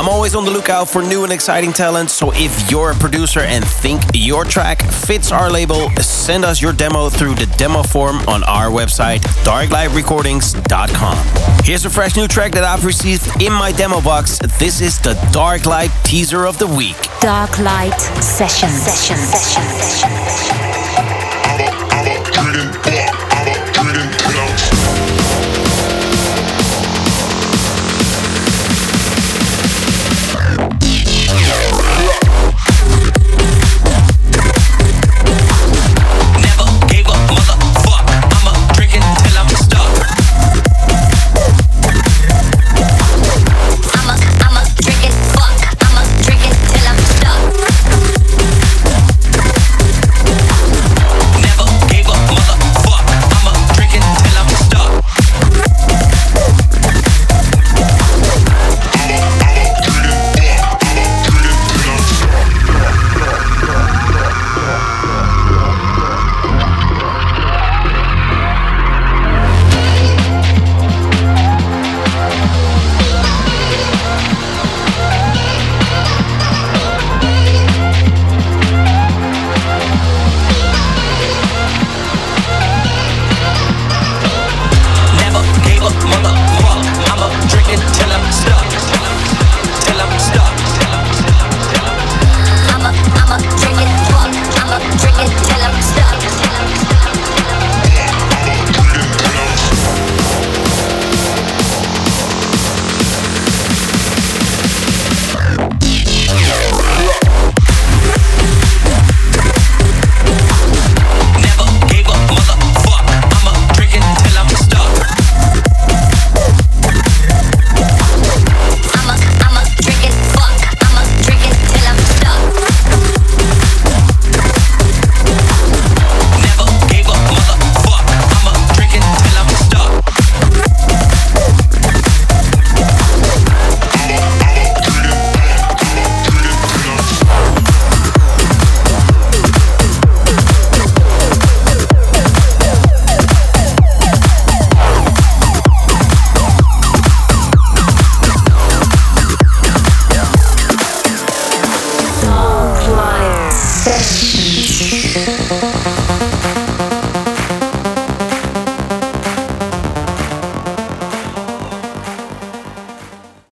I'm always on the lookout for new and exciting talent, so if you're a producer and think your track fits our label, send us your demo through the demo form on our website, darklightrecordings.com. Here's a fresh new track that I've received in my demo box. This is the Dark Light teaser of the week. Dark Light Session. Session. Session. Session. Session.